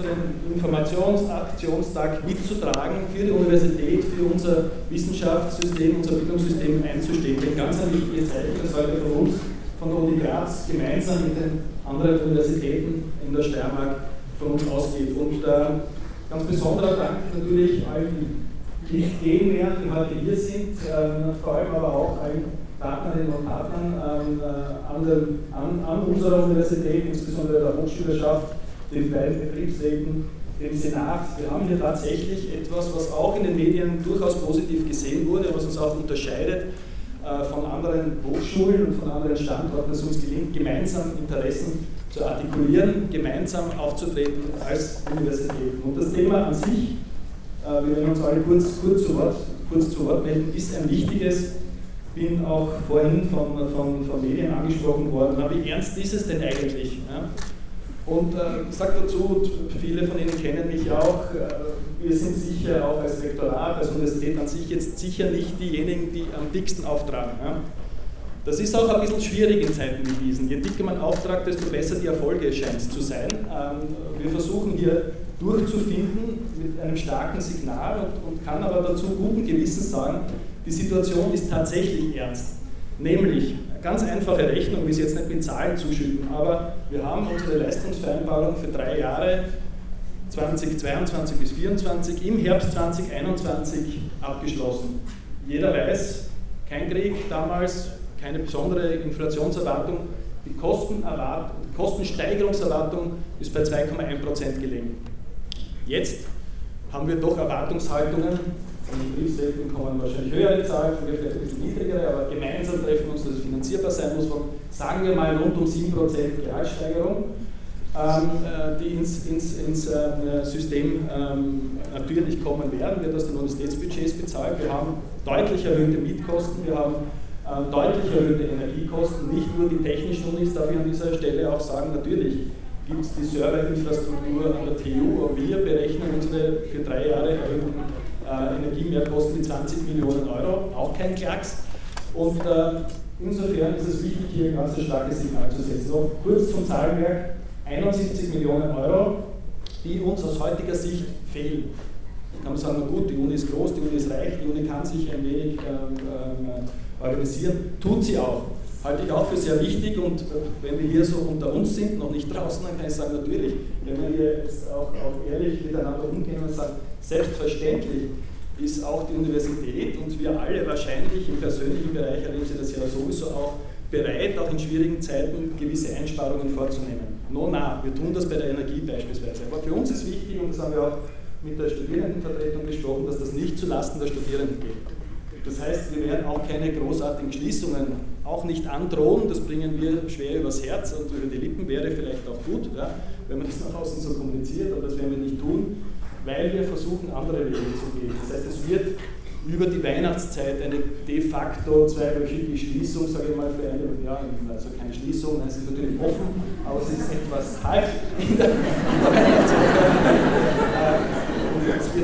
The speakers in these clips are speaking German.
unseren Informationsaktionstag mitzutragen, für die Universität, für unser Wissenschaftssystem, unser Bildungssystem einzustehen. Denn ganz ein wichtiges Zeichen, das heute von uns, von der Uni Graz, gemeinsam mit den anderen Universitäten in der Steiermark von uns ausgeht. Und äh, ganz besonderer Dank natürlich allen Nicht-Gegenwehren, die heute hier sind, äh, vor allem aber auch allen Partnerinnen und Partnern ähm, äh, an, den, an, an, unserer Universität, insbesondere der Hochschülerschaft, den beiden Betriebsräten, dem Senat. Wir haben hier tatsächlich etwas, was auch in den Medien durchaus positiv gesehen wurde, was uns auch unterscheidet äh, von anderen Hochschulen und von anderen Standorten, dass uns gelingt, gemeinsam Interessen zu artikulieren, gemeinsam aufzutreten als Universitäten. Und das Thema an sich, äh, wir werden uns alle kurz, kurz, zu Wort, kurz zu Wort melden, ist ein wichtiges bin auch vorhin von, von, von Medien angesprochen worden, wie ernst ist es denn eigentlich? Und äh, ich sage dazu, viele von Ihnen kennen mich auch, äh, wir sind sicher auch als Rektorat, als Universität an sich jetzt sicher nicht diejenigen, die am dicksten auftragen. Ja? Das ist auch ein bisschen schwierig in Zeiten wie diesen. Je dicker man auftragt, desto besser die Erfolge scheint zu sein. Ähm, wir versuchen hier durchzufinden mit einem starken Signal und, und kann aber dazu guten Gewissens sagen, die Situation ist tatsächlich ernst. Nämlich, ganz einfache Rechnung, wie Sie jetzt nicht mit Zahlen zuschütten, aber wir haben unsere Leistungsvereinbarung für drei Jahre 2022 bis 2024 im Herbst 2021 abgeschlossen. Jeder weiß, kein Krieg damals, keine besondere Inflationserwartung, die, die Kostensteigerungserwartung ist bei 2,1% gelegen. Jetzt haben wir doch Erwartungshaltungen von den Betriebsräten kommen wahrscheinlich höhere Zahlen, von mir vielleicht ein bisschen niedrigere, aber gemeinsam treffen wir uns, dass es finanzierbar sein muss, von sagen wir mal rund um 7% Gehaltssteigerung, ähm, äh, die ins, ins, ins äh, System ähm, natürlich kommen werden, wird aus den Universitätsbudgets bezahlt. Wir haben deutlich erhöhte Mietkosten, wir haben äh, deutlich erhöhte Energiekosten, nicht nur die technischen Unis, darf ich an dieser Stelle auch sagen, natürlich gibt es die Serverinfrastruktur an der TU, aber wir berechnen unsere für drei Jahre erhöhten äh, Energiemehrkosten mit 20 Millionen Euro, auch kein Klacks. Und äh, insofern ist es wichtig, hier ein ganz starkes Signal zu setzen. Noch kurz zum Zahlenwerk, 71 Millionen Euro, die uns aus heutiger Sicht fehlen. Da kann man sagen, na gut, die Uni ist groß, die Uni ist reich, die Uni kann sich ein wenig ähm, ähm, organisieren, tut sie auch. Halte ich auch für sehr wichtig und äh, wenn wir hier so unter uns sind, noch nicht draußen, dann kann ich sagen, natürlich, wenn wir hier jetzt auch, auch ehrlich miteinander umgehen und sagen, Selbstverständlich ist auch die Universität und wir alle wahrscheinlich im persönlichen Bereich erleben Sie das ja sowieso auch bereit, auch in schwierigen Zeiten gewisse Einsparungen vorzunehmen. No, na, wir tun das bei der Energie beispielsweise. Aber für uns ist wichtig, und das haben wir auch mit der Studierendenvertretung besprochen, dass das nicht zulasten der Studierenden geht. Das heißt, wir werden auch keine großartigen Schließungen auch nicht androhen, das bringen wir schwer übers Herz und über die Lippen wäre vielleicht auch gut, ja, wenn man das nach außen so kommuniziert, aber das werden wir nicht tun weil wir versuchen, andere Wege zu gehen. Das heißt, es wird über die Weihnachtszeit eine de facto zweiwöchige Schließung, sage ich mal, für eine, ja, also keine Schließung, es ist natürlich offen, aber es ist etwas kalt in der, in der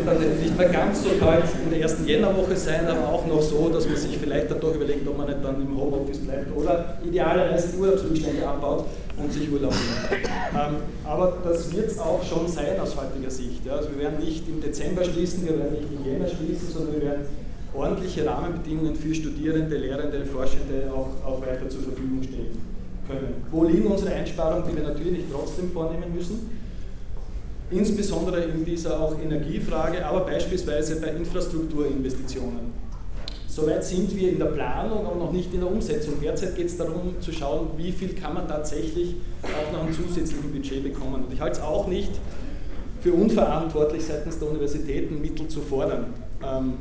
dann nicht mehr ganz so kalt in der ersten Jännerwoche sein, aber auch noch so, dass man sich vielleicht dann doch überlegt, ob man nicht dann im Homeoffice bleibt oder idealerweise Urlaubsrückstände abbaut und sich Urlaub nimmt. Ähm, aber das wird es auch schon sein aus heutiger Sicht. Ja. Also wir werden nicht im Dezember schließen, wir werden nicht im Jänner schließen, sondern wir werden ordentliche Rahmenbedingungen für Studierende, Lehrende, Forschende auch, auch weiter zur Verfügung stellen können. Wo liegen unsere Einsparungen, die wir natürlich trotzdem vornehmen müssen? Insbesondere in dieser auch Energiefrage, aber beispielsweise bei Infrastrukturinvestitionen. Soweit sind wir in der Planung, aber noch nicht in der Umsetzung. Derzeit geht es darum zu schauen, wie viel kann man tatsächlich auch noch ein zusätzlichen Budget bekommen. Und ich halte es auch nicht für unverantwortlich seitens der Universitäten Mittel zu fordern. Ähm,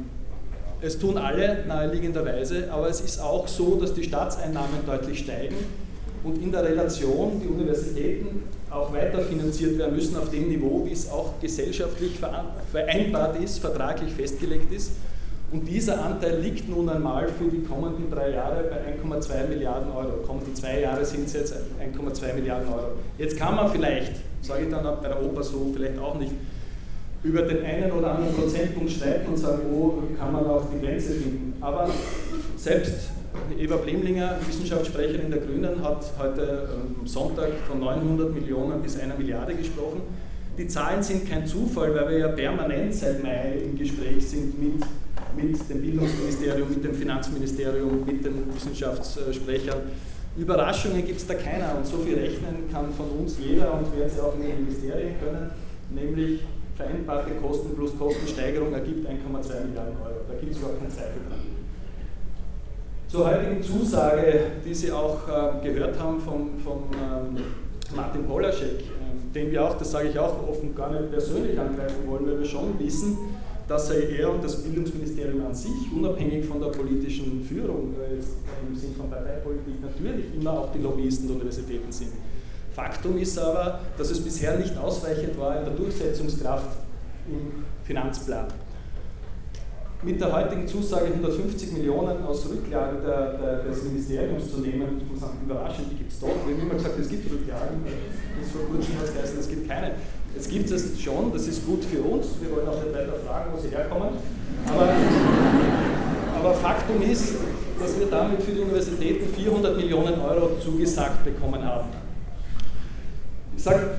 es tun alle naheliegenderweise, aber es ist auch so, dass die Staatseinnahmen deutlich steigen und in der Relation die Universitäten auch weiter finanziert werden müssen auf dem Niveau, wie es auch gesellschaftlich vereinbart ist, vertraglich festgelegt ist. Und dieser Anteil liegt nun einmal für die kommenden drei Jahre bei 1,2 Milliarden Euro. Kommende zwei Jahre sind es jetzt 1,2 Milliarden Euro. Jetzt kann man vielleicht, sage ich dann bei der Oper so, vielleicht auch nicht, über den einen oder anderen Prozentpunkt streiten und sagen, wo kann man auch die Grenze finden. Aber selbst Eva Blemlinger, Wissenschaftssprecherin der Grünen, hat heute am Sonntag von 900 Millionen bis einer Milliarde gesprochen. Die Zahlen sind kein Zufall, weil wir ja permanent seit Mai im Gespräch sind mit, mit dem Bildungsministerium, mit dem Finanzministerium, mit den Wissenschaftssprechern. Überraschungen gibt es da keiner und so viel rechnen kann von uns jeder und werden sie auch in den Ministerien können, nämlich vereinbarte Kosten plus Kostensteigerung ergibt 1,2 Milliarden Euro. Da gibt es überhaupt keinen Zweifel dran. Zur heutigen Zusage, die Sie auch äh, gehört haben von, von ähm, Martin Polaschek, äh, den wir auch, das sage ich auch offen, gar nicht persönlich angreifen wollen, weil wir schon wissen, dass er und das Bildungsministerium an sich, unabhängig von der politischen Führung, äh, im Sinne von Parteipolitik, natürlich immer auch die Lobbyisten der Universitäten sind. Faktum ist aber, dass es bisher nicht ausreichend war in der Durchsetzungskraft im Finanzplan. Mit der heutigen Zusage 150 Millionen aus Rücklagen der, der, des Ministeriums zu nehmen, ich muss sagen, überraschend, die gibt es doch. Wir haben immer gesagt, es gibt Rücklagen, bis vor kurzem hat es es gibt keine. Jetzt gibt es schon, das ist gut für uns, wir wollen auch nicht weiter fragen, wo sie herkommen. Aber, aber Faktum ist, dass wir damit für die Universitäten 400 Millionen Euro zugesagt bekommen haben. Ich sage,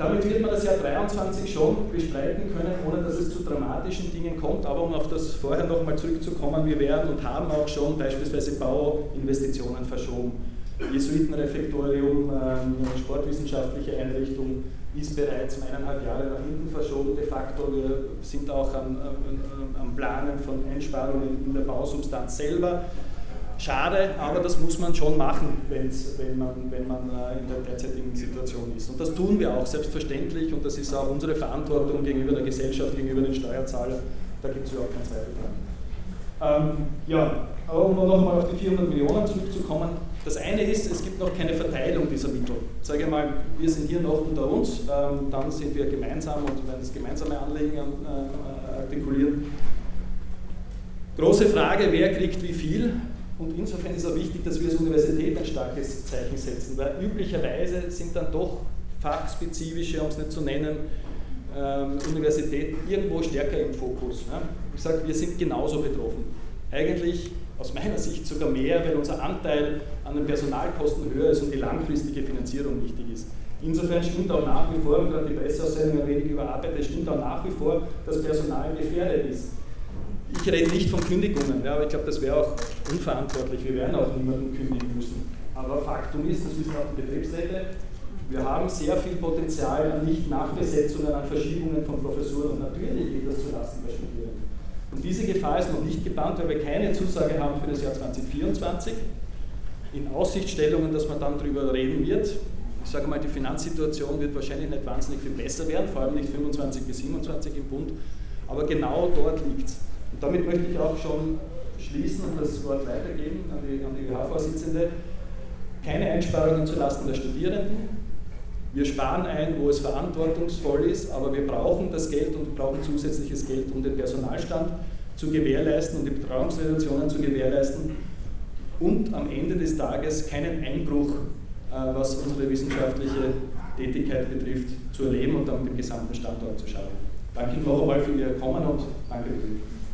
damit wird man das Jahr 23 schon bestreiten können, ohne dass es zu dramatischen Dingen kommt. Aber um auf das vorher nochmal zurückzukommen, wir werden und haben auch schon beispielsweise Bauinvestitionen verschoben. Jesuitenrefektorium, ähm, sportwissenschaftliche Einrichtung ist bereits eineinhalb Jahre nach hinten verschoben de facto. Wir sind auch am, am, am Planen von Einsparungen in der Bausubstanz selber. Schade, aber das muss man schon machen, wenn man, wenn man äh, in der derzeitigen Situation ist. Und das tun wir auch selbstverständlich und das ist auch unsere Verantwortung gegenüber der Gesellschaft, gegenüber den Steuerzahlern. Da gibt es überhaupt keinen Zweifel dran. Ähm, ja, aber um nochmal auf die 400 Millionen zurückzukommen, das eine ist, es gibt noch keine Verteilung dieser Mittel. Ich sage mal, wir sind hier noch unter uns, ähm, dann sind wir gemeinsam und werden das gemeinsame Anliegen äh, artikulieren. Große Frage, wer kriegt wie viel? Und insofern ist auch wichtig, dass wir als Universität ein starkes Zeichen setzen, weil üblicherweise sind dann doch fachspezifische, um es nicht zu nennen, ähm, Universitäten irgendwo stärker im Fokus. Ja. Ich sage, wir sind genauso betroffen. Eigentlich aus meiner Sicht sogar mehr, weil unser Anteil an den Personalkosten höher ist und die langfristige Finanzierung wichtig ist. Insofern stimmt auch nach wie vor, gerade die Presseaussendung ein wenig überarbeitet, stimmt auch nach wie vor, dass Personal gefährdet ist. Ich rede nicht von Kündigungen, ja, aber ich glaube, das wäre auch unverantwortlich. Wir werden auch niemanden kündigen müssen. Aber Faktum ist, das wissen auch die Betriebsräte, wir haben sehr viel Potenzial an Nicht-Nachbesetzungen, an Verschiebungen von Professuren und natürlich geht das zulasten der Studierenden. Und diese Gefahr ist noch nicht gebannt, weil wir keine Zusage haben für das Jahr 2024. In Aussichtstellungen, dass man dann darüber reden wird. Ich sage mal, die Finanzsituation wird wahrscheinlich nicht wahnsinnig viel besser werden, vor allem nicht 25 bis 27 im Bund, aber genau dort liegt es. Und damit möchte ich auch schon schließen und das Wort weitergeben an die, an die ÖH-Vorsitzende. Keine Einsparungen zulasten der Studierenden. Wir sparen ein, wo es verantwortungsvoll ist, aber wir brauchen das Geld und brauchen zusätzliches Geld, um den Personalstand zu gewährleisten und die Betreuungssituationen zu gewährleisten und am Ende des Tages keinen Einbruch, äh, was unsere wissenschaftliche Tätigkeit betrifft, zu erleben und damit dem gesamten Standort zu schauen. Danke noch einmal für Ihr Kommen und danke.